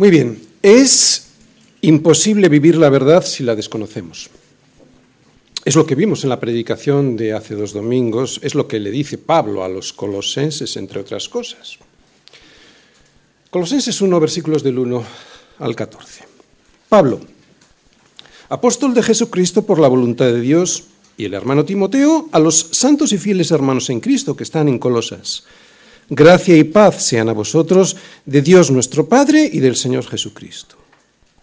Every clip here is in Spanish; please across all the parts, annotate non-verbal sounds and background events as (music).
Muy bien, es imposible vivir la verdad si la desconocemos. Es lo que vimos en la predicación de hace dos domingos, es lo que le dice Pablo a los colosenses, entre otras cosas. Colosenses 1, versículos del 1 al 14. Pablo, apóstol de Jesucristo por la voluntad de Dios, y el hermano Timoteo, a los santos y fieles hermanos en Cristo que están en Colosas. Gracia y paz sean a vosotros de Dios nuestro Padre y del Señor Jesucristo.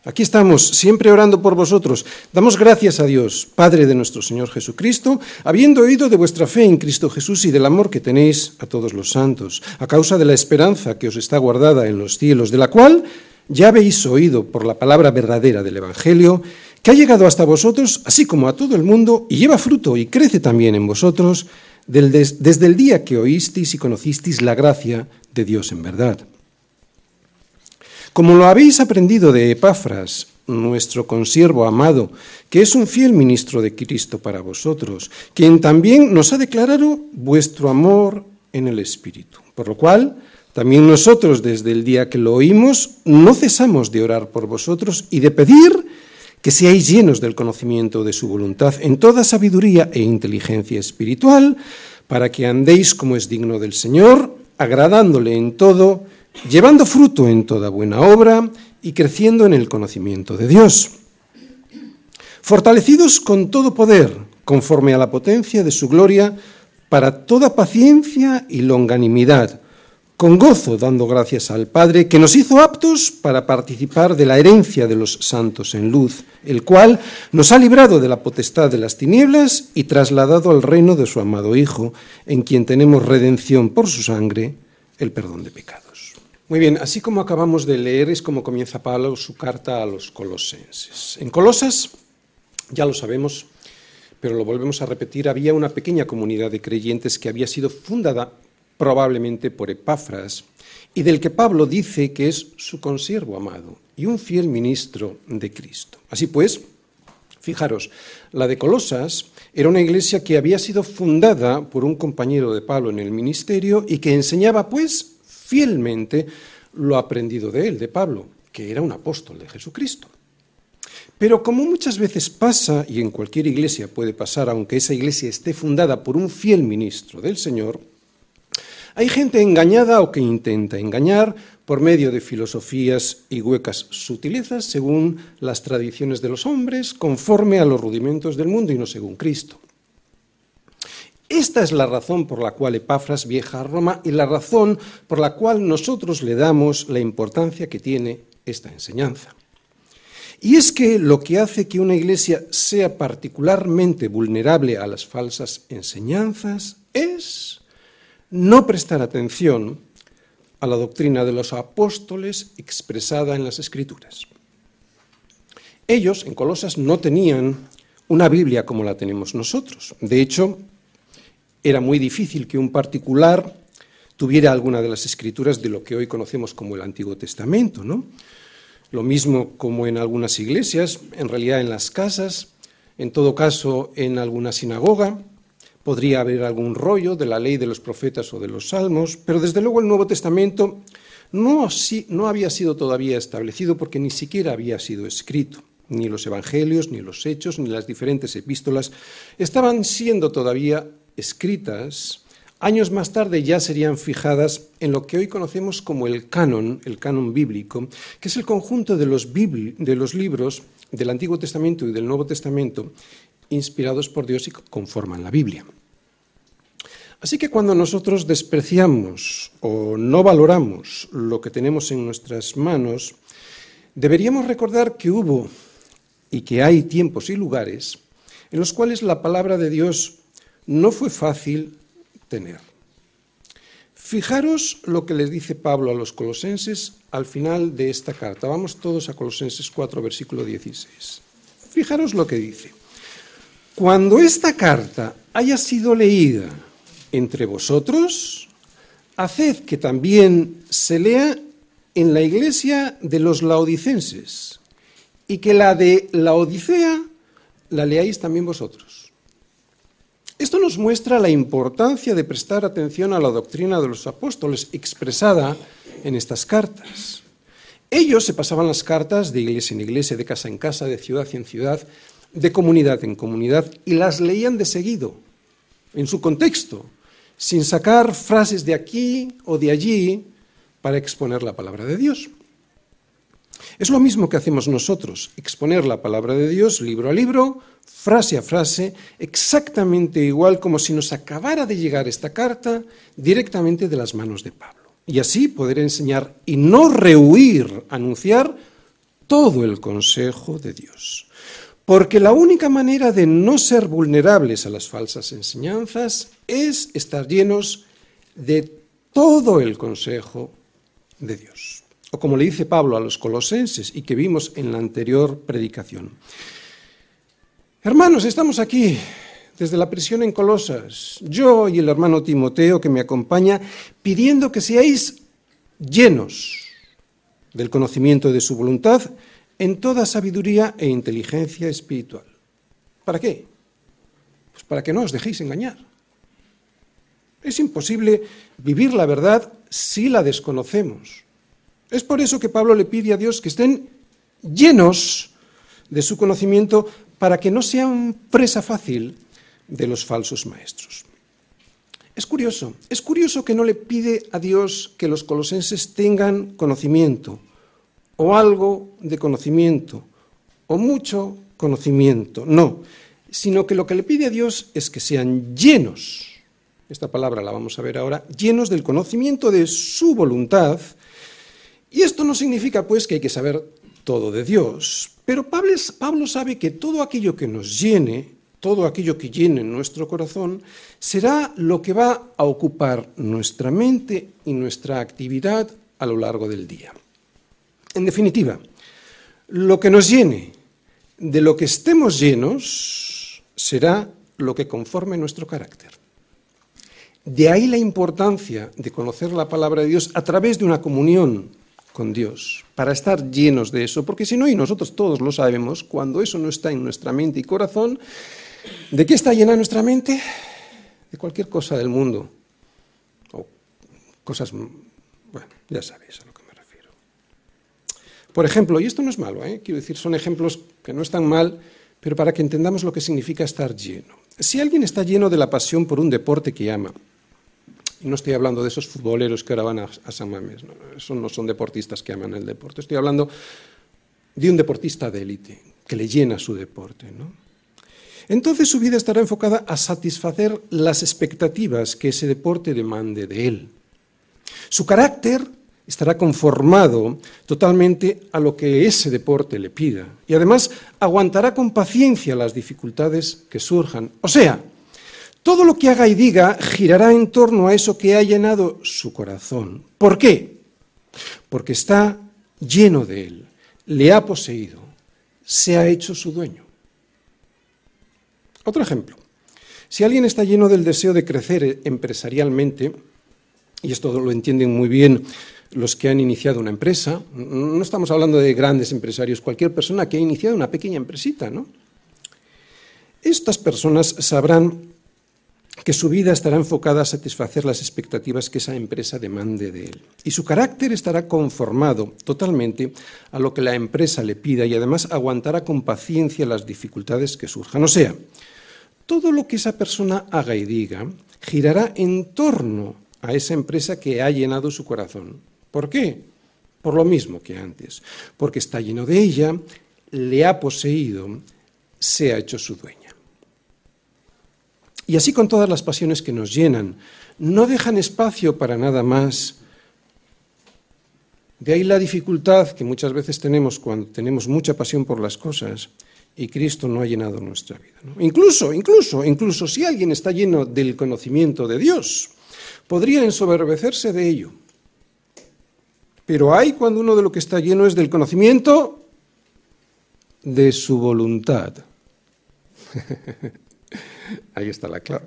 Aquí estamos, siempre orando por vosotros. Damos gracias a Dios, Padre de nuestro Señor Jesucristo, habiendo oído de vuestra fe en Cristo Jesús y del amor que tenéis a todos los santos, a causa de la esperanza que os está guardada en los cielos, de la cual ya habéis oído por la palabra verdadera del Evangelio, que ha llegado hasta vosotros, así como a todo el mundo, y lleva fruto y crece también en vosotros, desde el día que oísteis y conocisteis la gracia de Dios en verdad. Como lo habéis aprendido de Epafras, nuestro consiervo amado, que es un fiel ministro de Cristo para vosotros, quien también nos ha declarado vuestro amor en el Espíritu. Por lo cual, también nosotros, desde el día que lo oímos, no cesamos de orar por vosotros y de pedir que seáis llenos del conocimiento de su voluntad en toda sabiduría e inteligencia espiritual, para que andéis como es digno del Señor, agradándole en todo, llevando fruto en toda buena obra y creciendo en el conocimiento de Dios. Fortalecidos con todo poder, conforme a la potencia de su gloria, para toda paciencia y longanimidad, con gozo dando gracias al Padre, que nos hizo aptos para participar de la herencia de los santos en luz, el cual nos ha librado de la potestad de las tinieblas y trasladado al reino de su amado Hijo, en quien tenemos redención por su sangre, el perdón de pecados. Muy bien, así como acabamos de leer es como comienza Pablo su carta a los colosenses. En Colosas, ya lo sabemos, pero lo volvemos a repetir, había una pequeña comunidad de creyentes que había sido fundada probablemente por Epafras, y del que Pablo dice que es su consiervo amado y un fiel ministro de Cristo. Así pues, fijaros, la de Colosas era una iglesia que había sido fundada por un compañero de Pablo en el ministerio y que enseñaba pues fielmente lo aprendido de él, de Pablo, que era un apóstol de Jesucristo. Pero como muchas veces pasa, y en cualquier iglesia puede pasar, aunque esa iglesia esté fundada por un fiel ministro del Señor, hay gente engañada o que intenta engañar por medio de filosofías y huecas sutilezas según las tradiciones de los hombres, conforme a los rudimentos del mundo y no según Cristo. Esta es la razón por la cual Epafras viaja a Roma y la razón por la cual nosotros le damos la importancia que tiene esta enseñanza. Y es que lo que hace que una iglesia sea particularmente vulnerable a las falsas enseñanzas es no prestar atención a la doctrina de los apóstoles expresada en las Escrituras. Ellos, en Colosas, no tenían una Biblia como la tenemos nosotros. De hecho, era muy difícil que un particular tuviera alguna de las escrituras de lo que hoy conocemos como el Antiguo Testamento, ¿no? Lo mismo como en algunas iglesias, en realidad en las casas, en todo caso en alguna sinagoga, Podría haber algún rollo de la ley de los profetas o de los salmos, pero desde luego el Nuevo Testamento no, había sido todavía establecido porque ni siquiera había sido escrito. Ni los evangelios, ni los hechos, ni las diferentes epístolas estaban siendo todavía escritas. Años más tarde ya serían fijadas en lo que hoy conocemos como el canon, el canon bíblico, que es el conjunto de los, de los libros del Antiguo Testamento y del Nuevo Testamento inspirados por Dios y conforman la Biblia. Así que cuando nosotros despreciamos o no valoramos lo que tenemos en nuestras manos, deberíamos recordar que hubo y que hay tiempos y lugares en los cuales la palabra de Dios no fue fácil tener. Fijaros lo que les dice Pablo a los colosenses al final de esta carta. Vamos todos a Colosenses 4, versículo 16. Fijaros lo que dice. Cuando esta carta haya sido leída entre vosotros, haced que también se lea en la iglesia de los laodicenses y que la de la Odisea la leáis también vosotros. Esto nos muestra la importancia de prestar atención a la doctrina de los apóstoles expresada en estas cartas. Ellos se pasaban las cartas de iglesia en iglesia, de casa en casa, de ciudad en ciudad, de comunidad en comunidad, y las leían de seguido, en su contexto, sin sacar frases de aquí o de allí para exponer la palabra de Dios. Es lo mismo que hacemos nosotros, exponer la palabra de Dios libro a libro, frase a frase, exactamente igual como si nos acabara de llegar esta carta directamente de las manos de Pablo. Y así poder enseñar y no rehuir, anunciar todo el consejo de Dios. Porque la única manera de no ser vulnerables a las falsas enseñanzas es estar llenos de todo el consejo de Dios o como le dice Pablo a los colosenses y que vimos en la anterior predicación. Hermanos, estamos aquí desde la prisión en Colosas, yo y el hermano Timoteo que me acompaña, pidiendo que seáis llenos del conocimiento de su voluntad en toda sabiduría e inteligencia espiritual. ¿Para qué? Pues para que no os dejéis engañar. Es imposible vivir la verdad si la desconocemos. Es por eso que Pablo le pide a Dios que estén llenos de su conocimiento para que no sean presa fácil de los falsos maestros. Es curioso, es curioso que no le pide a Dios que los colosenses tengan conocimiento, o algo de conocimiento, o mucho conocimiento, no, sino que lo que le pide a Dios es que sean llenos, esta palabra la vamos a ver ahora, llenos del conocimiento de su voluntad, y esto no significa pues que hay que saber todo de Dios, pero Pablo, sabe que todo aquello que nos llene, todo aquello que llene nuestro corazón, será lo que va a ocupar nuestra mente y nuestra actividad a lo largo del día. En definitiva, lo que nos llene de lo que estemos llenos será lo que conforme nuestro carácter. De ahí la importancia de conocer la palabra de Dios a través de una comunión con Dios, para estar llenos de eso, porque si no, y nosotros todos lo sabemos, cuando eso no está en nuestra mente y corazón, ¿de qué está llena nuestra mente? De cualquier cosa del mundo, o cosas, bueno, ya sabéis a lo que. Por ejemplo, y esto no es malo, ¿eh? quiero decir, son ejemplos que no están mal, pero para que entendamos lo que significa estar lleno. Si alguien está lleno de la pasión por un deporte que ama, y no estoy hablando de esos futboleros que ahora van a, San Mamés, no, esos no son deportistas que aman el deporte. Estoy hablando de un deportista de élite, que le llena su deporte. ¿no? Entonces su vida estará enfocada a satisfacer las expectativas que ese deporte demande de él. Su carácter estará conformado totalmente a lo que ese deporte le pida y además aguantará con paciencia las dificultades que surjan. O sea, todo lo que haga y diga girará en torno a eso que ha llenado su corazón. ¿Por qué? Porque está lleno de él, le ha poseído, se ha hecho su dueño. Otro ejemplo. Si alguien está lleno del deseo de crecer empresarialmente, y esto lo entienden muy bien los que han iniciado una empresa, no estamos hablando de grandes empresarios, cualquier persona que ha iniciado una pequeña empresita, ¿no? Estas personas sabrán que su vida estará enfocada a satisfacer las expectativas que esa empresa demande de él. Y su carácter estará conformado totalmente a lo que la empresa le pida y además aguantará con paciencia las dificultades que surjan. O sea, todo lo que esa persona haga y diga girará en torno a esa empresa que ha llenado su corazón. ¿Por qué? Por lo mismo que antes, porque está lleno de ella, le ha poseído, se ha hecho su dueña. Y así con todas las pasiones que nos llenan, no dejan espacio para nada más. De ahí la dificultad que muchas veces tenemos cuando tenemos mucha pasión por las cosas y Cristo no ha llenado nuestra vida. Incluso, incluso, incluso si alguien está lleno del conocimiento de Dios, podría ensoberbecerse de ello. Pero hay cuando uno de lo que está lleno es del conocimiento de su voluntad. (laughs) Ahí está la clave.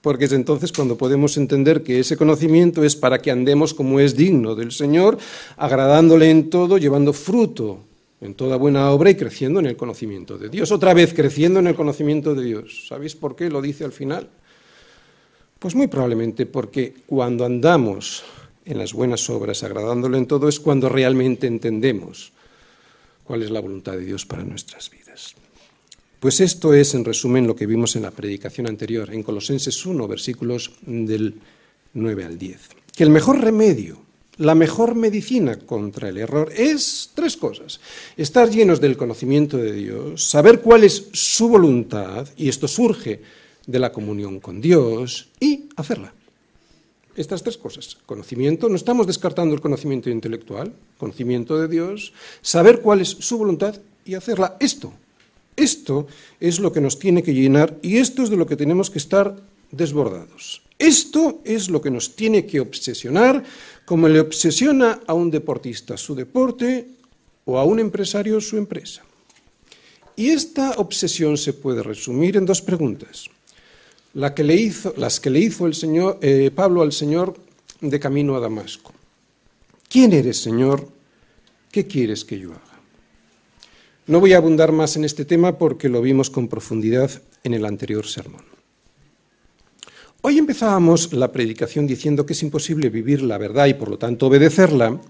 Porque es entonces cuando podemos entender que ese conocimiento es para que andemos como es digno del Señor, agradándole en todo, llevando fruto en toda buena obra y creciendo en el conocimiento de Dios. Otra vez, creciendo en el conocimiento de Dios. ¿Sabéis por qué lo dice al final? Pues muy probablemente porque cuando andamos en las buenas obras, agradándole en todo, es cuando realmente entendemos cuál es la voluntad de Dios para nuestras vidas. Pues esto es, en resumen, lo que vimos en la predicación anterior, en Colosenses 1, versículos del 9 al 10. Que el mejor remedio, la mejor medicina contra el error es tres cosas. Estar llenos del conocimiento de Dios, saber cuál es su voluntad, y esto surge de la comunión con Dios, y hacerla. Estas tres cosas. Conocimiento, no estamos descartando el conocimiento intelectual, conocimiento de Dios, saber cuál es su voluntad y hacerla. Esto esto es lo que nos tiene que llenar y esto es de lo que tenemos que estar desbordados. Esto es lo que nos tiene que obsesionar, como le obsesiona a un deportista su deporte o a un empresario su empresa. Y esta obsesión se puede resumir en dos preguntas. Que le hizo, las que le hizo el señor, eh, Pablo al Señor de camino a Damasco. ¿Quién eres, Señor? ¿Qué quieres que yo haga? No voy a abundar más en este tema porque lo vimos con profundidad en el anterior sermón. Hoy empezábamos la predicación diciendo que es imposible vivir la verdad y por lo tanto obedecerla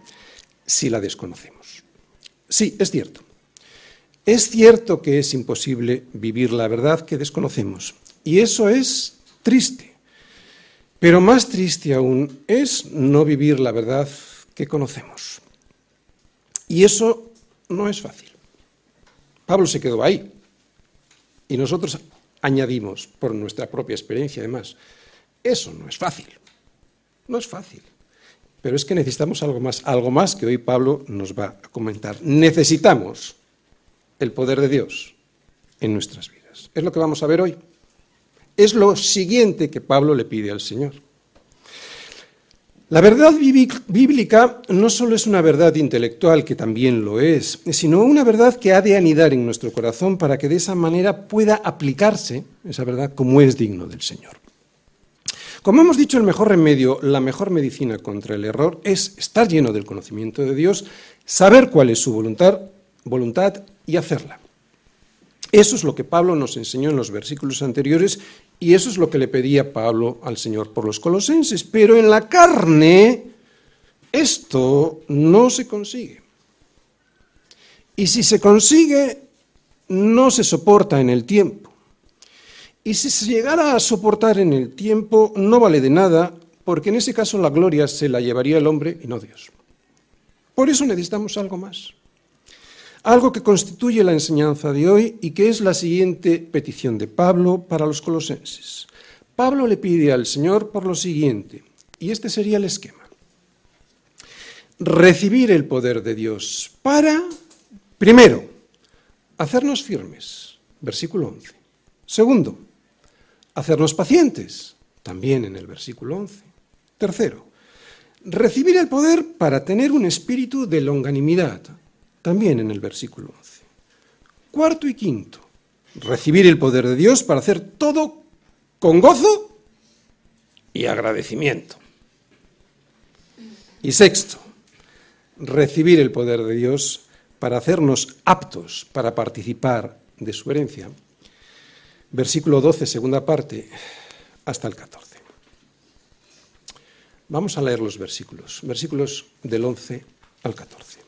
si la desconocemos. Sí, es cierto. Es cierto que es imposible vivir la verdad que desconocemos. Y eso es triste. Pero más triste aún es no vivir la verdad que conocemos. Y eso no es fácil. Pablo se quedó ahí. Y nosotros añadimos, por nuestra propia experiencia además, eso no es fácil. No es fácil. Pero es que necesitamos algo más, algo más que hoy Pablo nos va a comentar. Necesitamos el poder de Dios en nuestras vidas. Es lo que vamos a ver hoy. Es lo siguiente que Pablo le pide al Señor. La verdad bíblica no solo es una verdad intelectual, que también lo es, sino una verdad que ha de anidar en nuestro corazón para que de esa manera pueda aplicarse esa verdad como es digno del Señor. Como hemos dicho, el mejor remedio, la mejor medicina contra el error es estar lleno del conocimiento de Dios, saber cuál es su voluntad, voluntad y hacerla. Eso es lo que Pablo nos enseñó en los versículos anteriores y eso es lo que le pedía Pablo al Señor por los colosenses. Pero en la carne esto no se consigue. Y si se consigue, no se soporta en el tiempo. Y si se llegara a soportar en el tiempo, no vale de nada, porque en ese caso la gloria se la llevaría el hombre y no Dios. Por eso necesitamos algo más algo que constituye la enseñanza de hoy y que es la siguiente petición de Pablo para los colosenses. Pablo le pide al Señor por lo siguiente, y este sería el esquema. Recibir el poder de Dios para, primero, hacernos firmes, versículo 11. Segundo, hacernos pacientes, también en el versículo 11. Tercero, recibir el poder para tener un espíritu de longanimidad, también en el versículo 11. Cuarto y quinto, recibir el poder de Dios para hacer todo con gozo y agradecimiento. Y sexto, recibir el poder de Dios para hacernos aptos para participar de su herencia. Versículo 12, segunda parte, hasta el 14. Vamos a leer los versículos, versículos del 11 al 14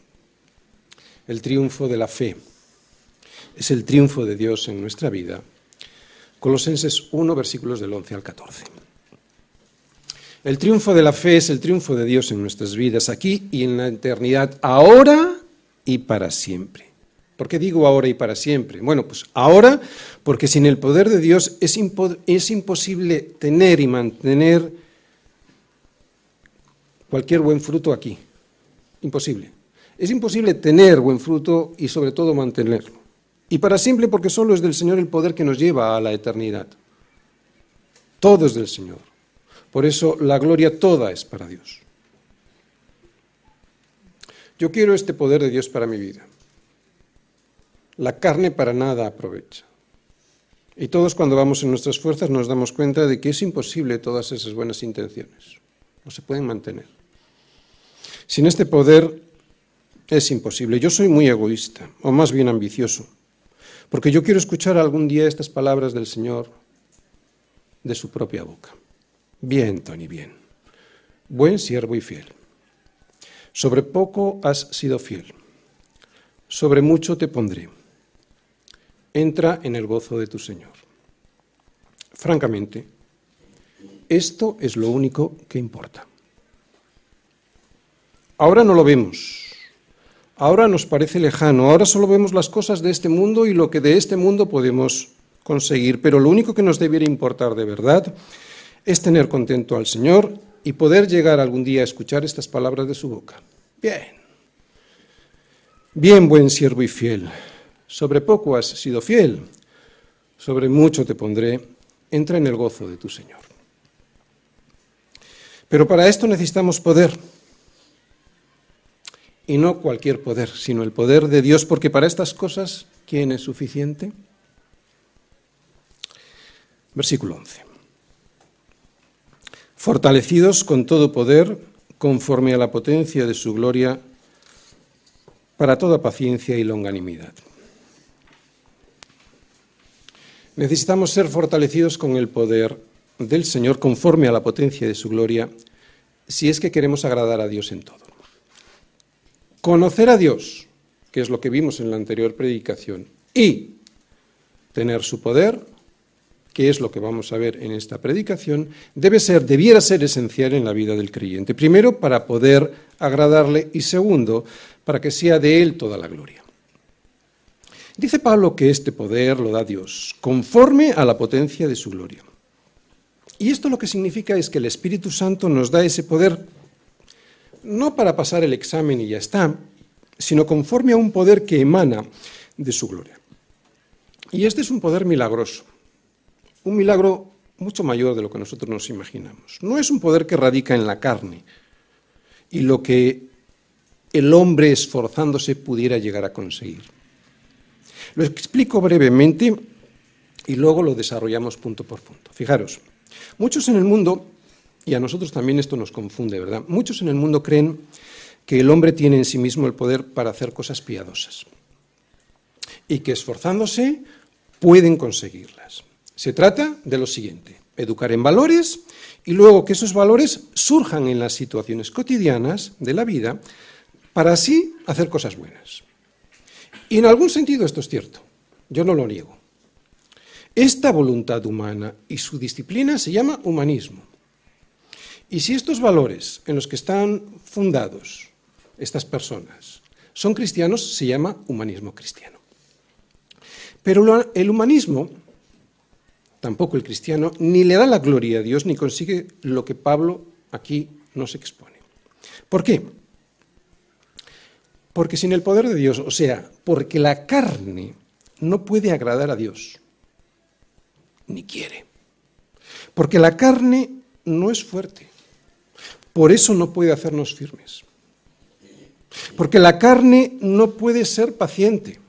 el triunfo de la fe. Es el triunfo de Dios en nuestra vida. Colosenses 1, versículos del 11 al 14. El triunfo de la fe es el triunfo de Dios en nuestras vidas, aquí y en la eternidad, ahora y para siempre. ¿Por qué digo ahora y para siempre? Bueno, pues ahora porque sin el poder de Dios es, es imposible tener y mantener cualquier buen fruto aquí. Imposible. Es imposible tener buen fruto y sobre todo mantenerlo. Y para siempre porque solo es del Señor el poder que nos lleva a la eternidad. Todo es del Señor. Por eso la gloria toda es para Dios. Yo quiero este poder de Dios para mi vida. La carne para nada aprovecha. Y todos cuando vamos en nuestras fuerzas nos damos cuenta de que es imposible todas esas buenas intenciones. No se pueden mantener. Sin este poder es imposible. Yo soy muy egoísta, o más bien ambicioso, porque yo quiero escuchar algún día estas palabras del Señor de su propia boca. Bien, Tony, bien. Buen siervo y fiel. Sobre poco has sido fiel. Sobre mucho te pondré. Entra en el gozo de tu Señor. Francamente, esto es lo único que importa. Ahora no lo vemos. Ahora nos parece lejano. Ahora solo vemos las cosas de este mundo y lo que de este mundo podemos conseguir. Pero lo único que nos debiera importar de verdad es tener contento al Señor y poder llegar algún día a escuchar estas palabras de su boca. Bien. Bien, buen siervo y fiel. Sobre poco has sido fiel, sobre mucho te pondré. Entra en el gozo de tu Señor. Pero para esto necesitamos poder. Y no cualquier poder, sino el poder de Dios, porque para estas cosas, ¿quién es suficiente? Versículo 11. Fortalecidos con todo poder, conforme a la potencia de su gloria, para toda paciencia y longanimidad. Necesitamos ser fortalecidos con el poder del Señor conforme a la potencia de su gloria, si es que queremos agradar a Dios en todo. Conocer a Dios, que es lo que vimos en la anterior predicación, y tener su poder, que es lo que vamos a ver en esta predicación, debe ser, debiera ser esencial en la vida del creyente. Primero, para poder agradarle y segundo, para que sea de él toda la gloria. Dice Pablo que este poder lo da Dios, conforme a la potencia de su gloria. Y esto lo que significa es que el Espíritu Santo nos da ese poder no para pasar el examen y ya está, sino conforme a un poder que emana de su gloria. Y este es un poder milagroso un milagro mucho mayor de lo que nosotros nos imaginamos. No es un poder que radica en la carne y lo que el hombre esforzándose pudiera llegar a conseguir. Lo explico brevemente y luego lo desarrollamos punto por punto. Fijaros, muchos en el mundo, y a nosotros también esto nos confunde, ¿verdad? Muchos en el mundo creen que el hombre tiene en sí mismo el poder para hacer cosas piadosas y que esforzándose pueden conseguirlas. Se trata de lo siguiente, educar en valores y luego que esos valores surjan en las situaciones cotidianas de la vida para así hacer cosas buenas. Y en algún sentido esto es cierto, yo no lo niego. Esta voluntad humana y su disciplina se llama humanismo. Y si estos valores en los que están fundados estas personas son cristianos, se llama humanismo cristiano. Pero el humanismo tampoco el cristiano, ni le da la gloria a Dios, ni consigue lo que Pablo aquí nos expone. ¿Por qué? Porque sin el poder de Dios, o sea, porque la carne no puede agradar a Dios, ni quiere. Porque la carne no es fuerte, por eso no puede hacernos firmes. Porque la carne no puede ser paciente,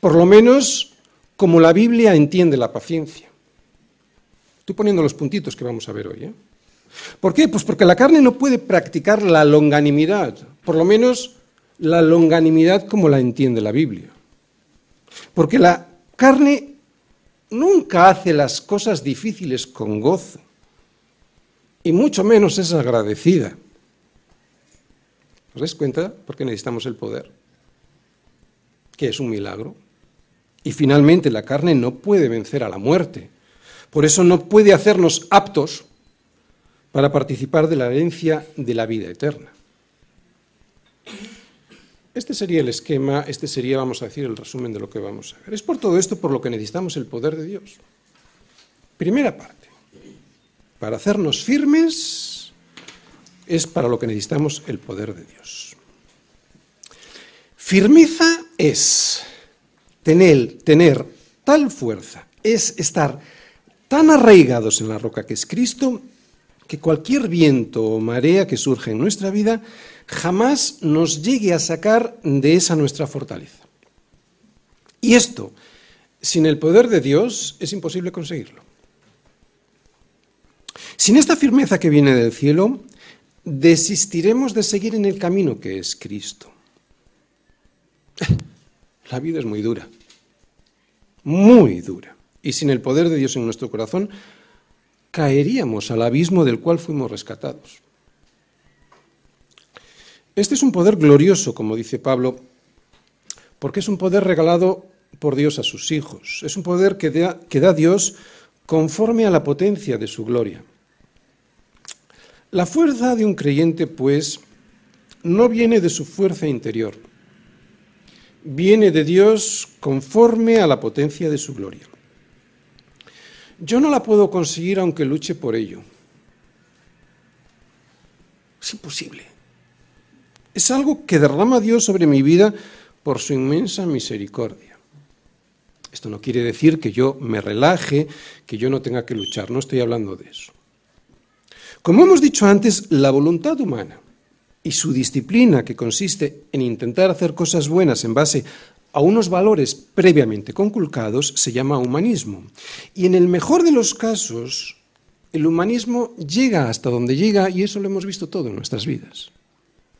por lo menos como la Biblia entiende la paciencia. Estoy poniendo los puntitos que vamos a ver hoy. ¿eh? ¿Por qué? Pues porque la carne no puede practicar la longanimidad, por lo menos la longanimidad como la entiende la Biblia. Porque la carne nunca hace las cosas difíciles con gozo, y mucho menos es agradecida. ¿Os dais cuenta por qué necesitamos el poder? Que es un milagro. Y finalmente la carne no puede vencer a la muerte. Por eso no puede hacernos aptos para participar de la herencia de la vida eterna. Este sería el esquema, este sería, vamos a decir, el resumen de lo que vamos a ver. Es por todo esto por lo que necesitamos el poder de Dios. Primera parte. Para hacernos firmes es para lo que necesitamos el poder de Dios. Firmeza es tener, tener tal fuerza, es estar tan arraigados en la roca que es Cristo, que cualquier viento o marea que surge en nuestra vida jamás nos llegue a sacar de esa nuestra fortaleza. Y esto, sin el poder de Dios, es imposible conseguirlo. Sin esta firmeza que viene del cielo, desistiremos de seguir en el camino que es Cristo. (laughs) La vida es muy dura, muy dura. Y sin el poder de Dios en nuestro corazón, caeríamos al abismo del cual fuimos rescatados. Este es un poder glorioso, como dice Pablo, porque es un poder regalado por Dios a sus hijos. Es un poder que da, que da Dios conforme a la potencia de su gloria. La fuerza de un creyente, pues, no viene de su fuerza interior, viene de Dios conforme a la potencia de su gloria. Yo no la puedo conseguir aunque luche por ello. Es imposible. Es algo que derrama Dios sobre mi vida por su inmensa misericordia. Esto no quiere decir que yo me relaje, que yo no tenga que luchar, no estoy hablando de eso. Como hemos dicho antes, la voluntad humana y su disciplina, que consiste en intentar hacer cosas buenas en base a unos valores previamente conculcados, se llama humanismo. Y en el mejor de los casos, el humanismo llega hasta donde llega y eso lo hemos visto todo en nuestras vidas,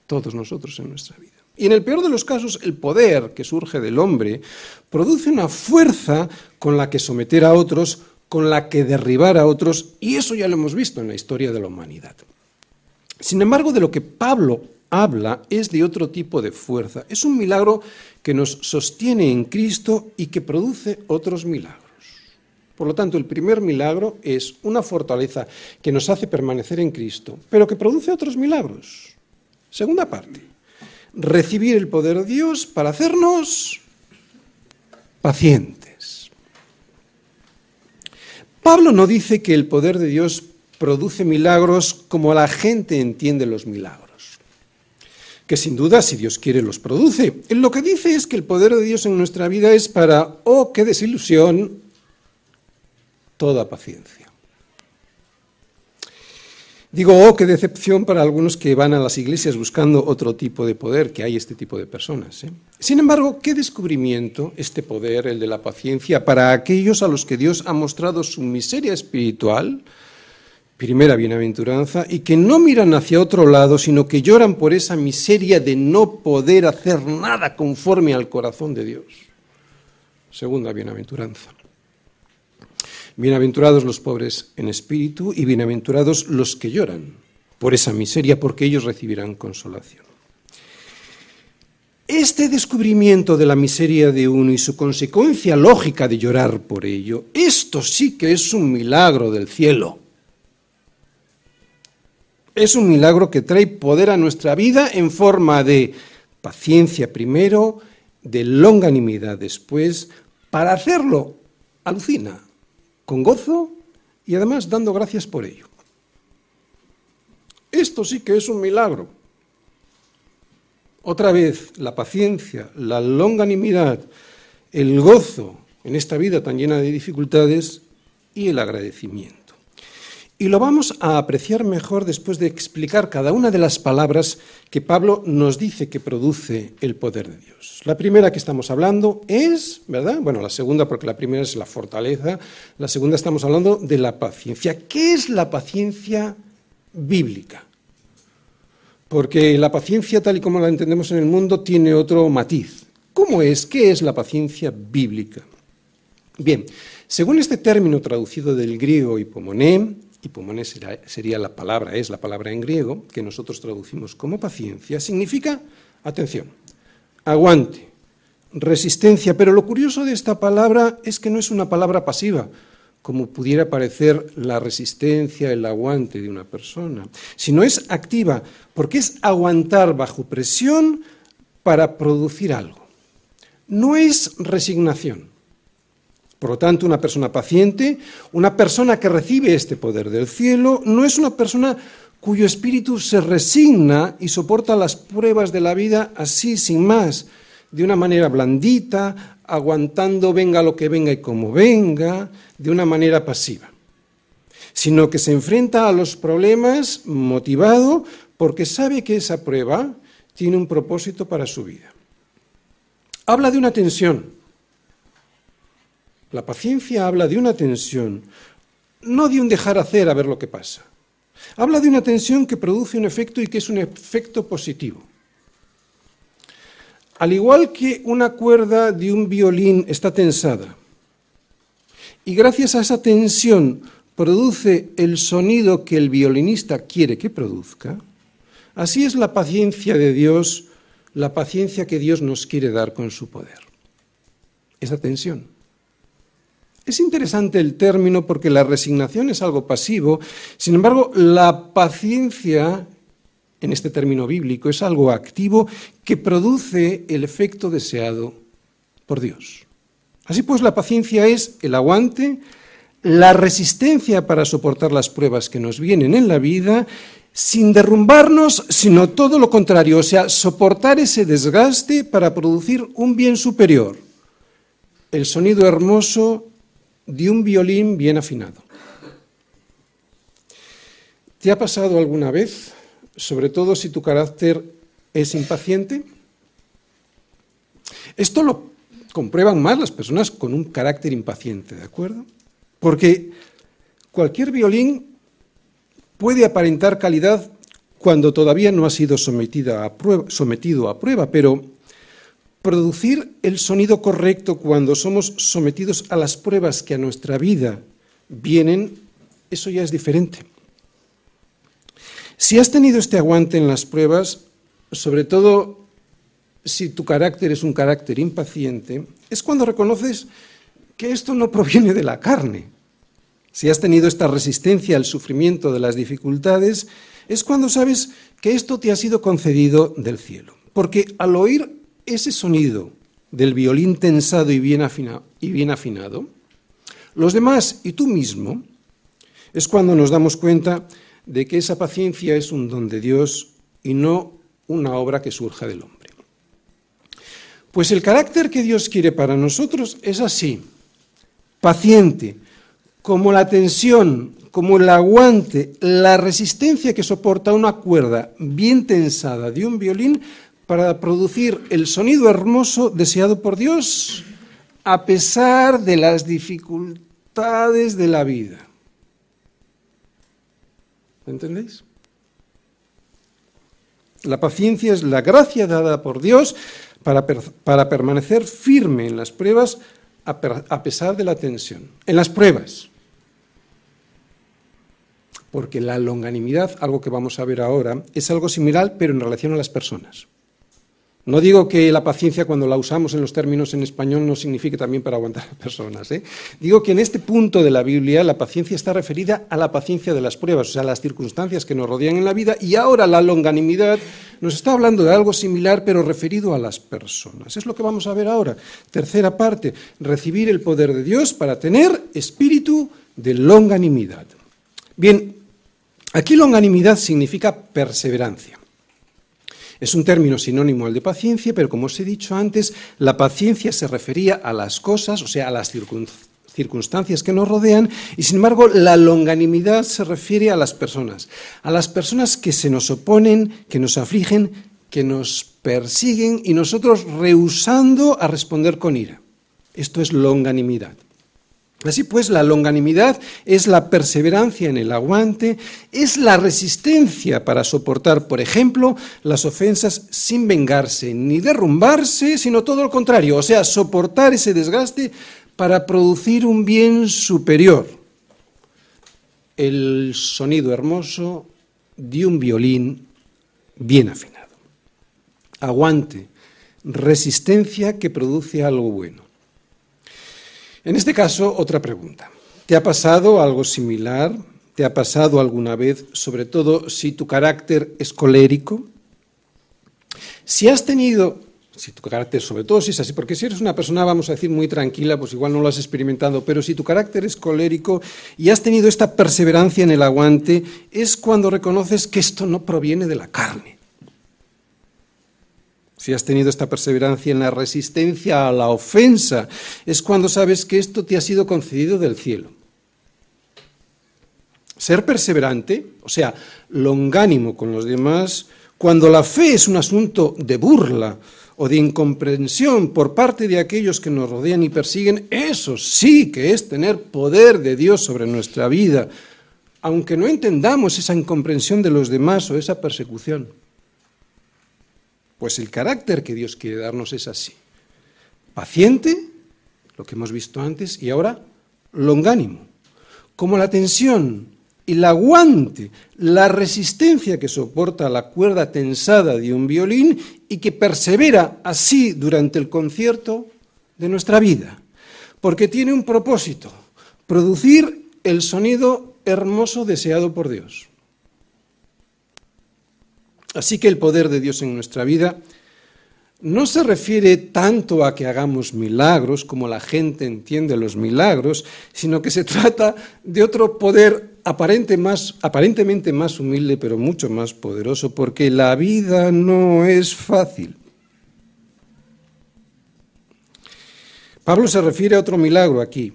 todos nosotros en nuestra vida. Y en el peor de los casos, el poder que surge del hombre produce una fuerza con la que someter a otros con la que derribar a otros, y eso ya lo hemos visto en la historia de la humanidad. Sin embargo, de lo que Pablo habla es de otro tipo de fuerza. Es un milagro que nos sostiene en Cristo y que produce otros milagros. Por lo tanto, el primer milagro es una fortaleza que nos hace permanecer en Cristo, pero que produce otros milagros. Segunda parte, recibir el poder de Dios para hacernos pacientes. Pablo no dice que el poder de Dios produce milagros como la gente entiende los milagros, que sin duda si Dios quiere los produce. Lo que dice es que el poder de Dios en nuestra vida es para, oh, qué desilusión, toda paciencia. Digo, oh, qué decepción para algunos que van a las iglesias buscando otro tipo de poder, que hay este tipo de personas. ¿eh? Sin embargo, qué descubrimiento este poder, el de la paciencia, para aquellos a los que Dios ha mostrado su miseria espiritual, primera bienaventuranza, y que no miran hacia otro lado, sino que lloran por esa miseria de no poder hacer nada conforme al corazón de Dios. Segunda bienaventuranza. Bienaventurados los pobres en espíritu y bienaventurados los que lloran por esa miseria, porque ellos recibirán consolación. Este descubrimiento de la miseria de uno y su consecuencia lógica de llorar por ello, esto sí que es un milagro del cielo. Es un milagro que trae poder a nuestra vida en forma de paciencia primero, de longanimidad después. Para hacerlo, alucina, con gozo y además dando gracias por ello. Esto sí que es un milagro. Otra vez, la paciencia, la longanimidad, el gozo en esta vida tan llena de dificultades y el agradecimiento. Y lo vamos a apreciar mejor después de explicar cada una de las palabras que Pablo nos dice que produce el poder de Dios. La primera que estamos hablando es, ¿verdad? Bueno, la segunda porque la primera es la fortaleza, la segunda estamos hablando de la paciencia. ¿Qué es la paciencia bíblica? Porque la paciencia tal y como la entendemos en el mundo tiene otro matiz. ¿Cómo es? ¿Qué es la paciencia bíblica? Bien, según este término traducido del griego hipomoné, hipomones sería la palabra, es la palabra en griego, que nosotros traducimos como paciencia, significa, atención, aguante, resistencia, pero lo curioso de esta palabra es que no es una palabra pasiva, como pudiera parecer la resistencia, el aguante de una persona, sino es activa, porque es aguantar bajo presión para producir algo. No es resignación. Por lo tanto, una persona paciente, una persona que recibe este poder del cielo, no es una persona cuyo espíritu se resigna y soporta las pruebas de la vida así, sin más, de una manera blandita, aguantando venga lo que venga y como venga, de una manera pasiva. sino que se enfrenta a los problemas motivado porque sabe que esa prueba tiene un propósito para su vida. Habla de una tensión. La paciencia habla de una tensión, no de un dejar hacer a ver lo que pasa. Habla de una tensión que produce un efecto y que es un efecto positivo. Al igual que una cuerda de un violín está tensada, y gracias a esa tensión produce el sonido que el violinista quiere que produzca, así es la paciencia de Dios, la paciencia que Dios nos quiere dar con su poder. Esa tensión. Es interesante el término porque la resignación es algo pasivo, sin embargo, la paciencia, en este término bíblico, es algo activo que produce el efecto deseado por Dios. Así pues, la paciencia es el aguante, la resistencia para soportar las pruebas que nos vienen en la vida, sin derrumbarnos, sino todo lo contrario, o sea, soportar ese desgaste para producir un bien superior, el sonido hermoso de un violín bien afinado. ¿Te ha pasado alguna vez, sobre todo si tu carácter es impaciente? Esto lo comprueban más las personas con un carácter impaciente, ¿de acuerdo? Porque cualquier violín puede aparentar calidad cuando todavía no ha sido sometido a prueba, pero producir el sonido correcto cuando somos sometidos a las pruebas que a nuestra vida vienen, eso ya es diferente. Si has tenido este aguante en las pruebas, sobre todo si tu carácter es un carácter impaciente, es cuando reconoces que esto no proviene de la carne. Si has tenido esta resistencia al sufrimiento de las dificultades, es cuando sabes que esto te ha sido concedido del cielo. Porque al oír ese sonido del violín tensado y bien, y bien afinado, los demás y tú mismo, es cuando nos damos cuenta de que esa paciencia es un don de Dios y no una obra que surja del hombre. Pues el carácter que Dios quiere para nosotros es así, paciente, como la tensión, como el aguante, la resistencia que soporta una cuerda bien tensada de un violín para producir el sonido hermoso deseado por Dios, a pesar de las dificultades de la vida. ¿Entendéis? La paciencia es la gracia dada por Dios para, para permanecer firme en las pruebas a, pesar de la tensión. En las pruebas. Porque la longanimidad, algo que vamos a ver ahora, es algo similar, pero en relación a las personas. No digo que la paciencia cuando la usamos en los términos en español no signifique también para aguantar a personas. ¿eh? Digo que en este punto de la Biblia la paciencia está referida a la paciencia de las pruebas, o sea, las circunstancias que nos rodean en la vida, y ahora la longanimidad nos está hablando de algo similar pero referido a las personas. Es lo que vamos a ver ahora. Tercera parte, recibir el poder de Dios para tener espíritu de longanimidad. Bien, aquí longanimidad significa perseverancia. Es un término sinónimo al de paciencia, pero como os he dicho antes, la paciencia se refería a las cosas, o sea, a las circunstancias que nos rodean, y sin embargo la longanimidad se refiere a las personas, a las personas que se nos oponen, que nos afligen, que nos persiguen y nosotros rehusando a responder con ira. Esto es longanimidad. Así pues, la longanimidad es la perseverancia en el aguante, es la resistencia para soportar, por ejemplo, las ofensas sin vengarse ni derrumbarse, sino todo lo contrario, o sea, soportar ese desgaste para producir un bien superior. El sonido hermoso de un violín bien afinado. Aguante, resistencia que produce algo bueno. En este caso, otra pregunta. ¿Te ha pasado algo similar? ¿Te ha pasado alguna vez, sobre todo si tu carácter es colérico? Si has tenido, si tu carácter, sobre todo si es así, porque si eres una persona, vamos a decir, muy tranquila, pues igual no lo has experimentado, pero si tu carácter es colérico y has tenido esta perseverancia en el aguante, es cuando reconoces que esto no proviene de la carne, si has tenido esta perseverancia en la resistencia a la ofensa, es cuando sabes que esto te ha sido concedido del cielo. Ser perseverante, o sea, longánimo con los demás, cuando la fe es un asunto de burla o de incomprensión por parte de aquellos que nos rodean y persiguen, eso sí que es tener poder de Dios sobre nuestra vida, aunque no entendamos esa incomprensión de los demás o esa persecución. Pues el carácter que Dios quiere darnos es así. Paciente, lo que hemos visto antes, y ahora longánimo. Como la tensión, el aguante, la resistencia que soporta la cuerda tensada de un violín y que persevera así durante el concierto de nuestra vida. Porque tiene un propósito, producir el sonido hermoso deseado por Dios. Así que el poder de Dios en nuestra vida no se refiere tanto a que hagamos milagros como la gente entiende los milagros, sino que se (laughs) trata de otro poder aparente más, aparentemente más humilde, pero mucho más poderoso, porque la vida no es fácil. Pablo se refiere a otro milagro aquí,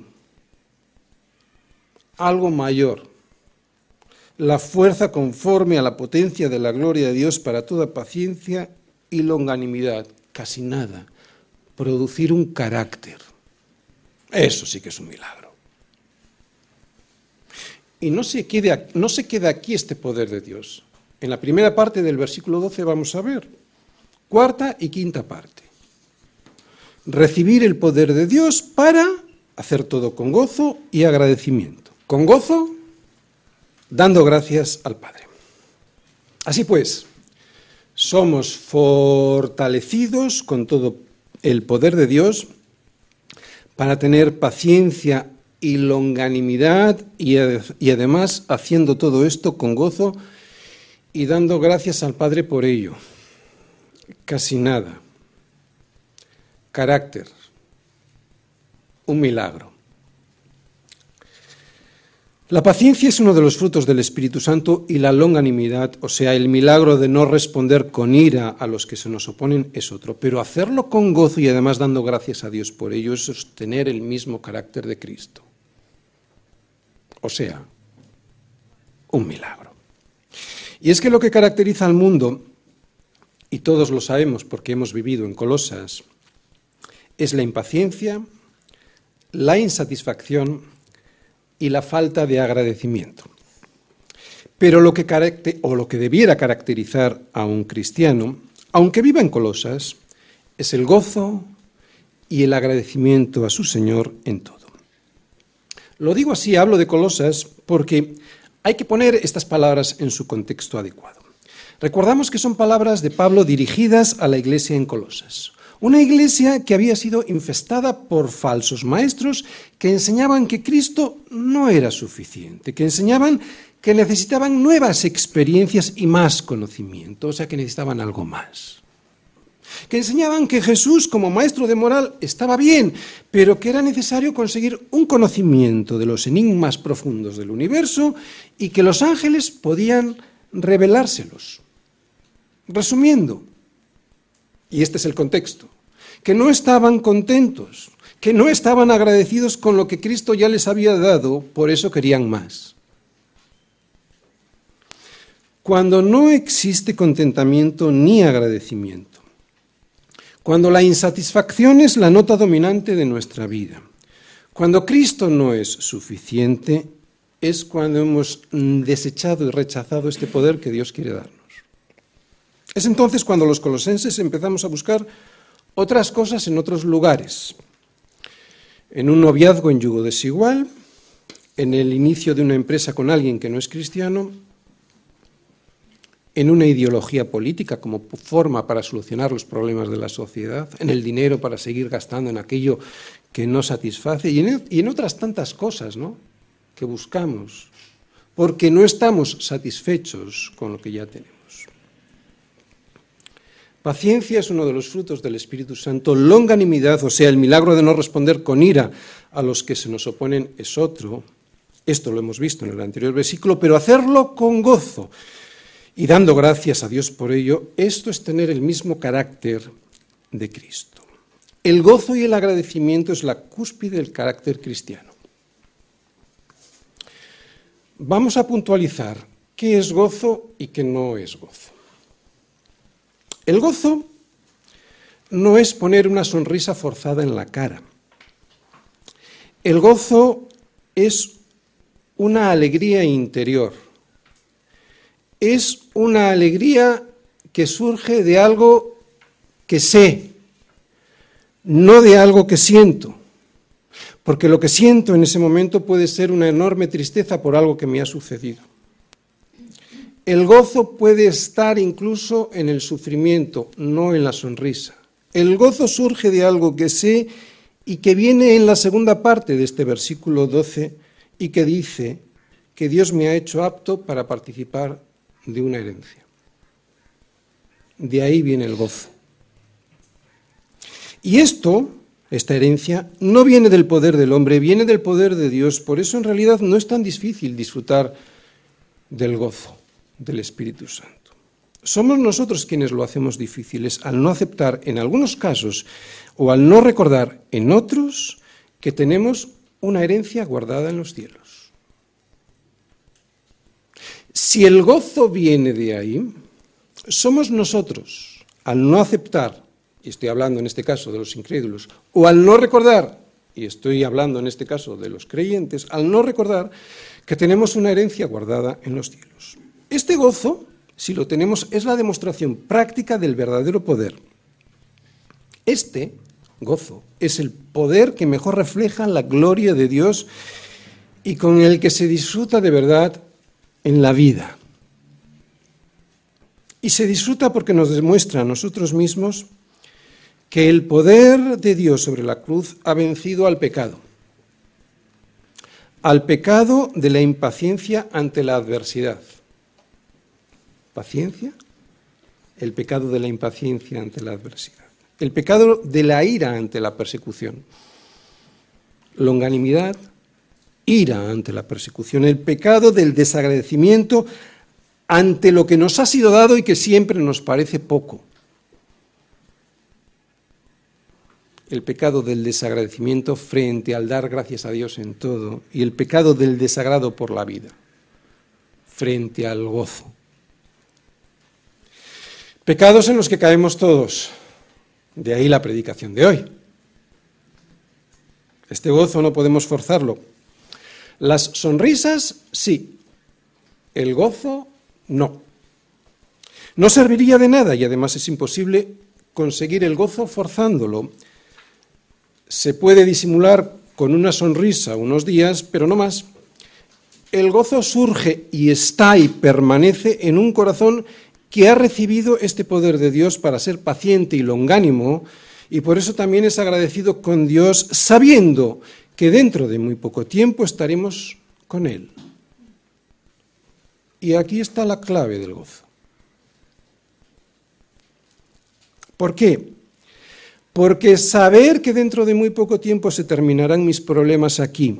algo mayor, la fuerza conforme a la potencia de la gloria de Dios para toda paciencia y longanimidad casi nada, producir un carácter. Eso sí que es un milagro. Y no se, queda, no se queda aquí este poder de Dios. En la primera parte del versículo 12 vamos a ver, cuarta y quinta parte. Recibir el poder de Dios para hacer todo con gozo y agradecimiento. Con gozo, dando gracias al Padre. Así pues, somos fortalecidos con todo el poder de Dios para tener paciencia y longanimidad y, además haciendo todo esto con gozo y dando gracias al Padre por ello. Casi nada. Carácter. Un milagro. La paciencia es uno de los frutos del Espíritu Santo y la longanimidad, o sea, el milagro de no responder con ira a los que se nos oponen, es otro. Pero hacerlo con gozo y además dando gracias a Dios por ello es sostener el mismo carácter de Cristo. O sea, un milagro. Y es que lo que caracteriza al mundo, y todos lo sabemos porque hemos vivido en Colosas, es la impaciencia, la insatisfacción, y la falta de agradecimiento. Pero lo que, o lo que debiera caracterizar a un cristiano, aunque viva en Colosas, es el gozo y el agradecimiento a su Señor en todo. Lo digo así, hablo de Colosas, porque hay que poner estas palabras en su contexto adecuado. Recordamos que son palabras de Pablo dirigidas a la iglesia en Colosas. Una iglesia que había sido infestada por falsos maestros que enseñaban que Cristo no era suficiente, que enseñaban que necesitaban nuevas experiencias y más conocimiento, o sea, que necesitaban algo más. Que enseñaban que Jesús como maestro de moral estaba bien, pero que era necesario conseguir un conocimiento de los enigmas profundos del universo y que los ángeles podían revelárselos. Resumiendo, y este es el contexto, que no estaban contentos, que no estaban agradecidos con lo que Cristo ya les había dado, por eso querían más. Cuando no existe contentamiento ni agradecimiento, cuando la insatisfacción es la nota dominante de nuestra vida, cuando Cristo no es suficiente, es cuando hemos desechado y rechazado este poder que Dios quiere darnos. Es entonces cuando los colosenses empezamos a buscar otras cosas en otros lugares. En un noviazgo en yugo desigual, en el inicio de una empresa con alguien que no es cristiano, en una ideología política como forma para solucionar los problemas de la sociedad, en el dinero para seguir gastando en aquello que no satisface y en, otras tantas cosas ¿no? que buscamos, porque no estamos satisfechos con lo que ya tenemos. Paciencia es uno de los frutos del Espíritu Santo. Longanimidad, o sea, el milagro de no responder con ira a los que se nos oponen, es otro. Esto lo hemos visto en el anterior versículo, pero hacerlo con gozo y dando gracias a Dios por ello, esto es tener el mismo carácter de Cristo. El gozo y el agradecimiento es la cúspide del carácter cristiano. vamos a puntualizar qué es gozo y qué no es gozo. El gozo no es poner una sonrisa forzada en la cara. El gozo es una alegría interior. Es una alegría que surge de algo que sé, no de algo que siento. Porque lo que siento en ese momento puede ser una enorme tristeza por algo que me ha sucedido. El gozo puede estar incluso en el sufrimiento, no en la sonrisa. El gozo surge de algo que sé y que viene en la segunda parte de este versículo 12 y que dice que Dios me ha hecho apto para participar de una herencia. De ahí viene el gozo. Y esto, esta herencia, no viene del poder del hombre, viene del poder de Dios. Por eso en realidad no es tan difícil disfrutar del gozo del Espíritu Santo. Somos nosotros quienes lo hacemos difíciles al no aceptar en algunos casos o al no recordar en otros que tenemos una herencia guardada en los cielos. Si el gozo viene de ahí, somos nosotros, al no aceptar, y estoy hablando en este caso de los incrédulos, o al no recordar, y estoy hablando en este caso de los creyentes, al no recordar que tenemos una herencia guardada en los cielos. Este gozo, si lo tenemos, es la demostración práctica del verdadero poder. Este gozo es el poder que mejor refleja la gloria de Dios y con el que se disfruta de verdad en la vida. Y se disfruta porque nos demuestra a nosotros mismos que el poder de Dios sobre la cruz ha vencido al pecado, al pecado de la impaciencia ante la adversidad paciencia, el pecado de la impaciencia ante la adversidad, el pecado de la ira ante la persecución, longanimidad, ira ante la persecución, el pecado del desagradecimiento ante lo que nos ha sido dado y que siempre nos parece poco. El pecado del desagradecimiento frente al dar gracias a Dios en todo y el pecado del desagrado por la vida frente al gozo. Pecados en los que caemos todos. De ahí la predicación de hoy. Este gozo no podemos forzarlo. Las sonrisas, sí. El gozo, no. No serviría de nada y además es imposible conseguir el gozo forzándolo. Se puede disimular con una sonrisa unos días, pero no más. El gozo surge y está y permanece en un corazón que ha recibido este poder de Dios para ser paciente y longánimo, y por eso también es agradecido con Dios, sabiendo que dentro de muy poco tiempo estaremos con Él. Y aquí está la clave del gozo. ¿Por qué? Porque saber que dentro de muy poco tiempo se terminarán mis problemas aquí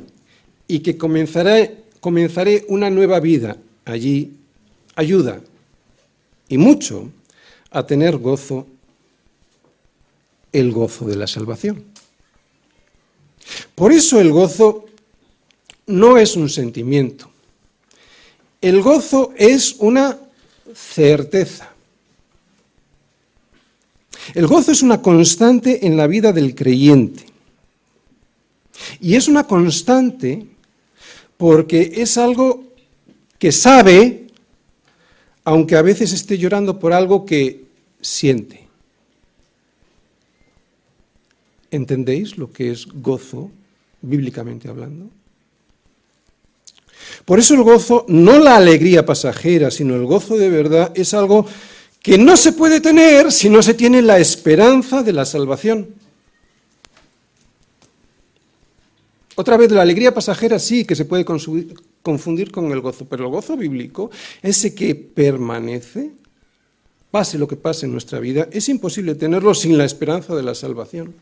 y que comenzaré, comenzaré una nueva vida allí, ayuda y mucho a tener gozo, el gozo de la salvación. Por eso el gozo no es un sentimiento. El gozo es una certeza. El gozo es una constante en la vida del creyente. Y es una constante porque es algo que sabe aunque a veces esté llorando por algo que siente. ¿Entendéis lo que es gozo, bíblicamente hablando? Por eso el gozo, no la alegría pasajera, sino el gozo de verdad, es algo que no se puede tener si no se tiene la esperanza de la salvación. Otra vez, la alegría pasajera sí que se puede confundir con el gozo, pero el gozo bíblico, ese que permanece, pase lo que pase en nuestra vida, es imposible tenerlo sin la esperanza de la salvación.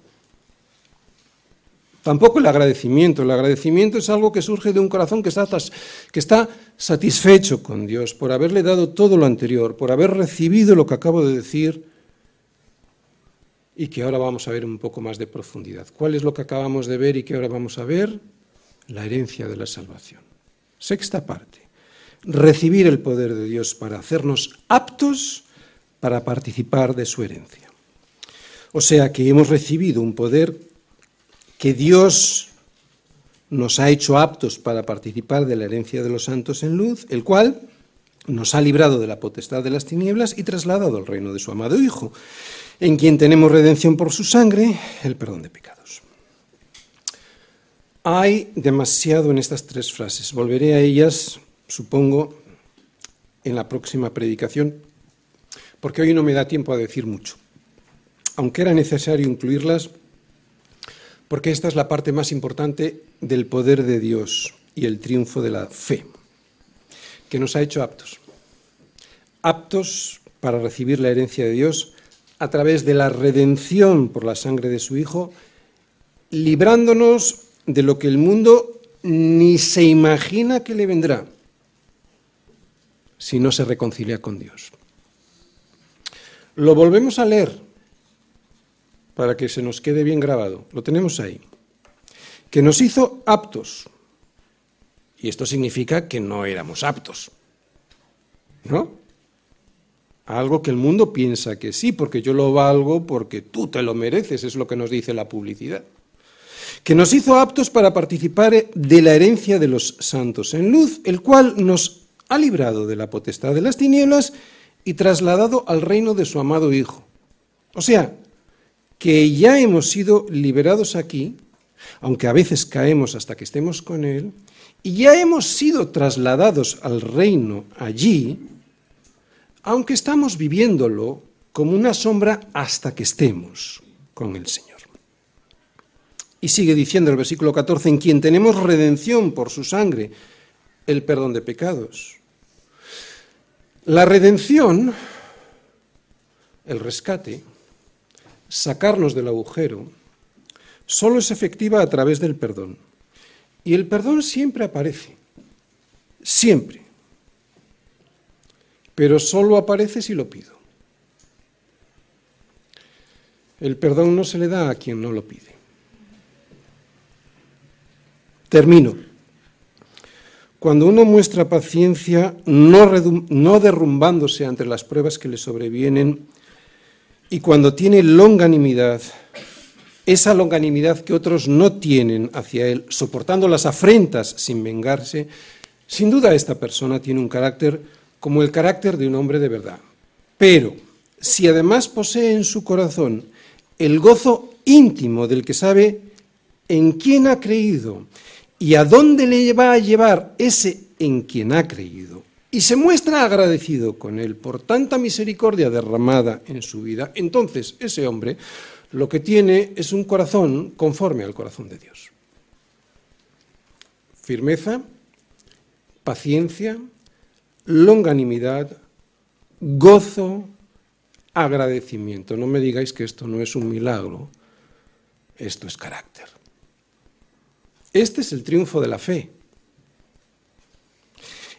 Tampoco el agradecimiento. El agradecimiento es algo que surge de un corazón que está, que está satisfecho con Dios por haberle dado todo lo anterior, por haber recibido lo que acabo de decir y que ahora vamos a ver un poco más de profundidad. ¿Cuál es lo que acabamos de ver y que ahora vamos a ver? La herencia de la salvación. Sexta parte. recibir el poder de Dios para hacernos aptos para participar de su herencia. O sea que hemos recibido un poder que Dios nos ha hecho aptos para participar de la herencia de los santos en luz, el cual nos ha librado de la potestad de las tinieblas y trasladado al reino de su amado Hijo, en quien tenemos redención por su sangre, el perdón de pecados. Hay demasiado en estas tres frases. Volveré a ellas, supongo, en la próxima predicación, porque hoy no me da tiempo a decir mucho. Aunque era necesario incluirlas, porque esta es la parte más importante del poder de Dios y el triunfo de la fe, que nos ha hecho aptos. Aptos para recibir la herencia de Dios a través de la redención por la sangre de su Hijo, librándonos de lo que el mundo ni se imagina que le vendrá si no se reconcilia con Dios. Lo volvemos a leer para que se nos quede bien grabado. Lo tenemos ahí. Que nos hizo aptos. Y esto significa que no éramos aptos. ¿No? Algo que el mundo piensa que sí, porque yo lo valgo, porque tú te lo mereces, es lo que nos dice la publicidad. Que nos hizo aptos para participar de la herencia de los santos en luz, el cual nos ha librado de la potestad de las tinieblas y trasladado al reino de su amado Hijo. O sea, que ya hemos sido liberados aquí, aunque a veces caemos hasta que estemos con Él, y ya hemos sido trasladados al reino allí, aunque estamos viviéndolo como una sombra hasta que estemos con el Señor. Y sigue diciendo el versículo 14, en quien tenemos redención por su sangre, el perdón de pecados. La redención, el rescate, sacarnos del agujero, solo es efectiva a través del perdón. Y el perdón siempre aparece, siempre. Pero solo aparece si lo pido. El perdón no se le da a quien no lo pide. Termino. Cuando uno muestra paciencia, no, no derrumbándose ante las pruebas que le sobrevienen, y cuando tiene longanimidad, esa longanimidad que otros no tienen hacia él, soportando las afrentas sin vengarse, sin duda esta persona tiene un carácter como el carácter de un hombre de verdad. Pero si además posee en su corazón el gozo íntimo del que sabe en quién ha creído y a dónde le va a llevar ese en quien ha creído, y se muestra agradecido con él por tanta misericordia derramada en su vida, entonces ese hombre lo que tiene es un corazón conforme al corazón de Dios. Firmeza, paciencia, longanimidad, gozo, agradecimiento. No me digáis que esto no es un milagro, esto es carácter. Este es el triunfo de la fe.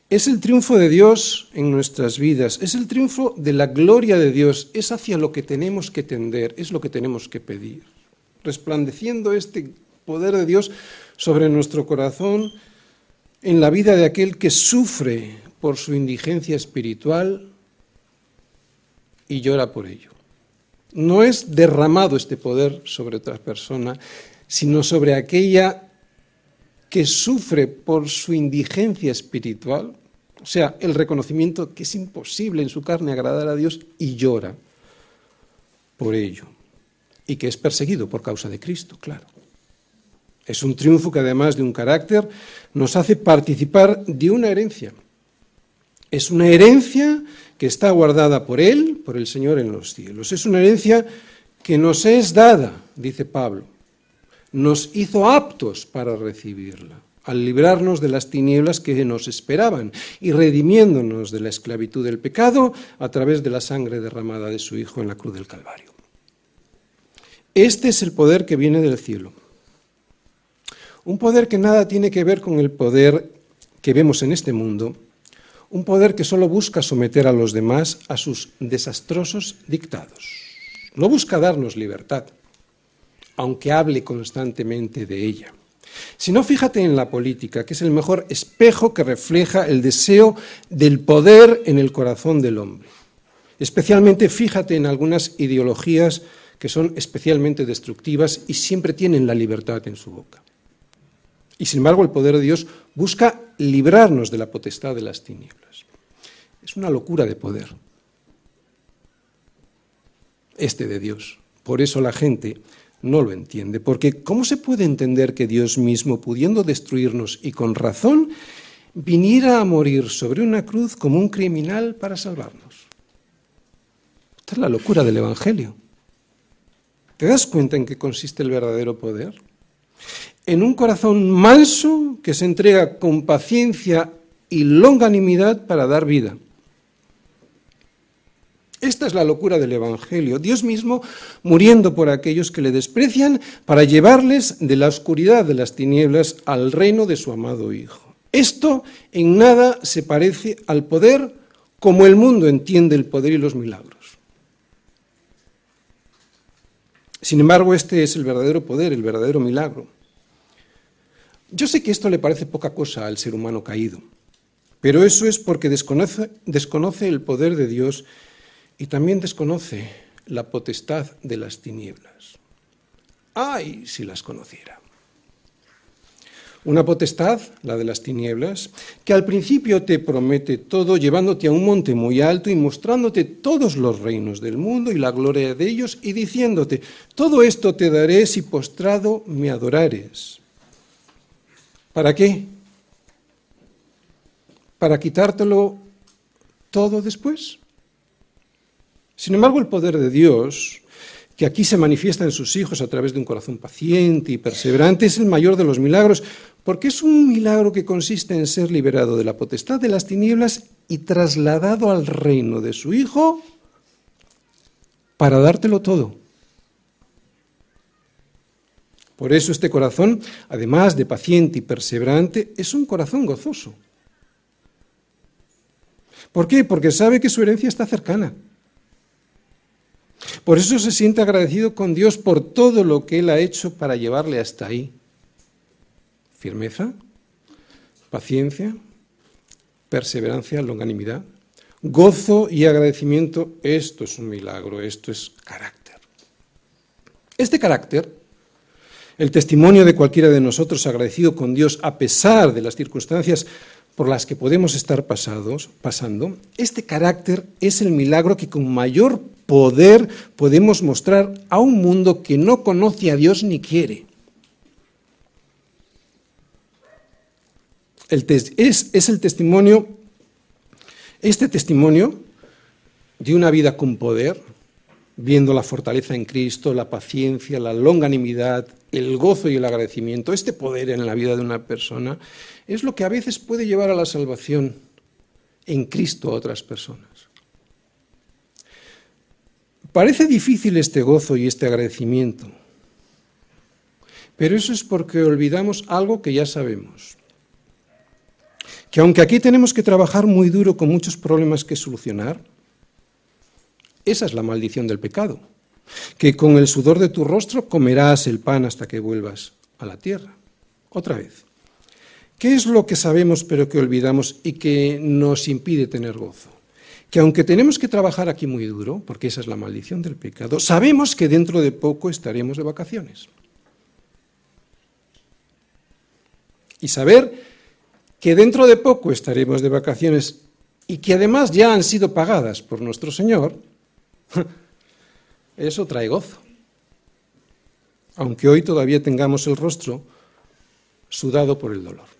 Es el triunfo de Dios en nuestras vidas, es el triunfo de la gloria de Dios, es hacia lo que tenemos que tender, es lo que tenemos que pedir. Resplandeciendo este poder de Dios sobre nuestro corazón en la vida de aquel que sufre por su indigencia espiritual y llora por ello. No es derramado este poder sobre otra persona, sino sobre aquella que sufre por su indigencia espiritual, o sea, el reconocimiento que es imposible en su carne agradar a Dios y llora por ello, y que es perseguido por causa de Cristo, claro. Es un triunfo que además de un carácter nos hace participar de una herencia. Es una herencia que está guardada por Él, por el Señor en los cielos. Es una herencia que nos es dada, dice Pablo nos hizo aptos para recibirla, al librarnos de las tinieblas que nos esperaban y redimiéndonos de la esclavitud del pecado a través de la sangre derramada de su Hijo en la cruz del Calvario. Este es el poder que viene del cielo. Un poder que nada tiene que ver con el poder que vemos en este mundo, un poder que solo busca someter a los demás a sus desastrosos dictados. No busca darnos libertad, aunque hable constantemente de ella. Si no, fíjate en la política, que es el mejor espejo que refleja el deseo del poder en el corazón del hombre. Especialmente fíjate en algunas ideologías que son especialmente destructivas y siempre tienen la libertad en su boca. Y sin embargo el poder de Dios busca librarnos de la potestad de las tinieblas. Es una locura de poder. Este de Dios. Por eso la gente no lo entiende, porque ¿cómo se puede entender que Dios mismo, pudiendo destruirnos y con razón, viniera a morir sobre una cruz como un criminal para salvarnos? Esta es la locura del Evangelio. ¿Te das cuenta en qué consiste el verdadero poder? En un corazón manso que se entrega con paciencia y longanimidad para dar vida. Esta es la locura del Evangelio. Dios mismo muriendo por aquellos que le desprecian para llevarles de la oscuridad de las tinieblas al reino de su amado Hijo. Esto en nada se parece al poder como el mundo entiende el poder y los milagros. Sin embargo, este es el verdadero poder, el verdadero milagro. Yo sé que esto le parece poca cosa al ser humano caído, pero eso es porque desconoce, el poder de Dios y también desconoce la potestad de las tinieblas. ¡Ay, si las conociera! Una potestad, la de las tinieblas, que al principio te promete todo, llevándote a un monte muy alto y mostrándote todos los reinos del mundo y la gloria de ellos, y diciéndote, todo esto te daré si postrado me adorares. ¿Para qué? ¿Para quitártelo todo después? Sin embargo, el poder de Dios que aquí se manifiesta en sus hijos a través de un corazón paciente y perseverante, es el mayor de los milagros, porque es un milagro que consiste en ser liberado de la potestad de las tinieblas y trasladado al reino de su Hijo para dártelo todo. Por eso este corazón, además de paciente y perseverante, es un corazón gozoso. ¿Por qué? Porque sabe que su herencia está cercana por eso se siente agradecido con Dios por todo lo que Él ha hecho para llevarle hasta ahí. Firmeza, paciencia, perseverancia, longanimidad, gozo y agradecimiento. Esto es un milagro, esto es carácter. Este carácter, el testimonio de cualquiera de nosotros agradecido con Dios a pesar de las circunstancias por las que podemos estar pasados, pasando, este carácter es el milagro que con mayor poder podemos mostrar a un mundo que no conoce a Dios ni quiere. es, es el testimonio, este testimonio de una vida con poder, viendo la fortaleza en Cristo, la paciencia, la longanimidad, el gozo y el agradecimiento, este poder en la vida de una persona, es lo que a veces puede llevar a la salvación en Cristo a otras personas. Parece difícil este gozo y este agradecimiento, pero eso es porque olvidamos algo que ya sabemos. Que aunque aquí tenemos que trabajar muy duro con muchos problemas que solucionar, esa es la maldición del pecado, que con el sudor de tu rostro comerás el pan hasta que vuelvas a la tierra. Otra vez. ¿Qué es lo que sabemos pero que olvidamos y que nos impide tener gozo? Que aunque tenemos que trabajar aquí muy duro, porque esa es la maldición del pecado, sabemos que dentro de poco estaremos de vacaciones. Y saber que dentro de poco estaremos de vacaciones y que además ya han sido pagadas por nuestro Señor, (laughs) eso trae gozo. Aunque hoy todavía tengamos el rostro sudado por el dolor.